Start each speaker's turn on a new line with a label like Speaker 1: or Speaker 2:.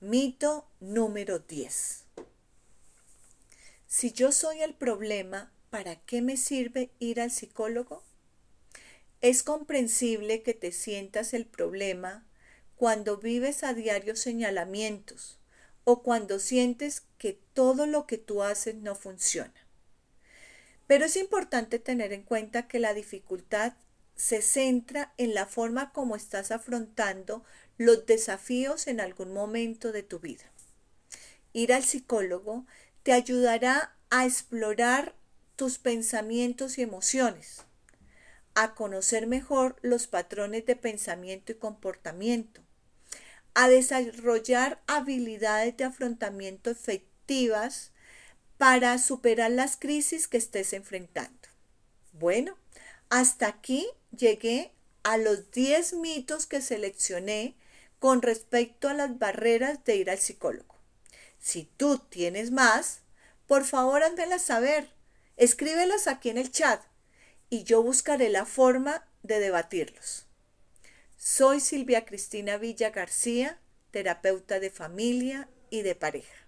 Speaker 1: Mito número 10. Si yo soy el problema, ¿para qué me sirve ir al psicólogo? Es comprensible que te sientas el problema cuando vives a diario señalamientos o cuando sientes que todo lo que tú haces no funciona. Pero es importante tener en cuenta que la dificultad se centra en la forma como estás afrontando los desafíos en algún momento de tu vida. Ir al psicólogo te ayudará a explorar tus pensamientos y emociones, a conocer mejor los patrones de pensamiento y comportamiento, a desarrollar habilidades de afrontamiento efectivas para superar las crisis que estés enfrentando. Bueno, hasta aquí llegué a los 10 mitos que seleccioné con respecto a las barreras de ir al psicólogo. Si tú tienes más, por favor házmelas saber, escríbelas aquí en el chat y yo buscaré la forma de debatirlos. Soy Silvia Cristina Villa García, terapeuta de familia y de pareja.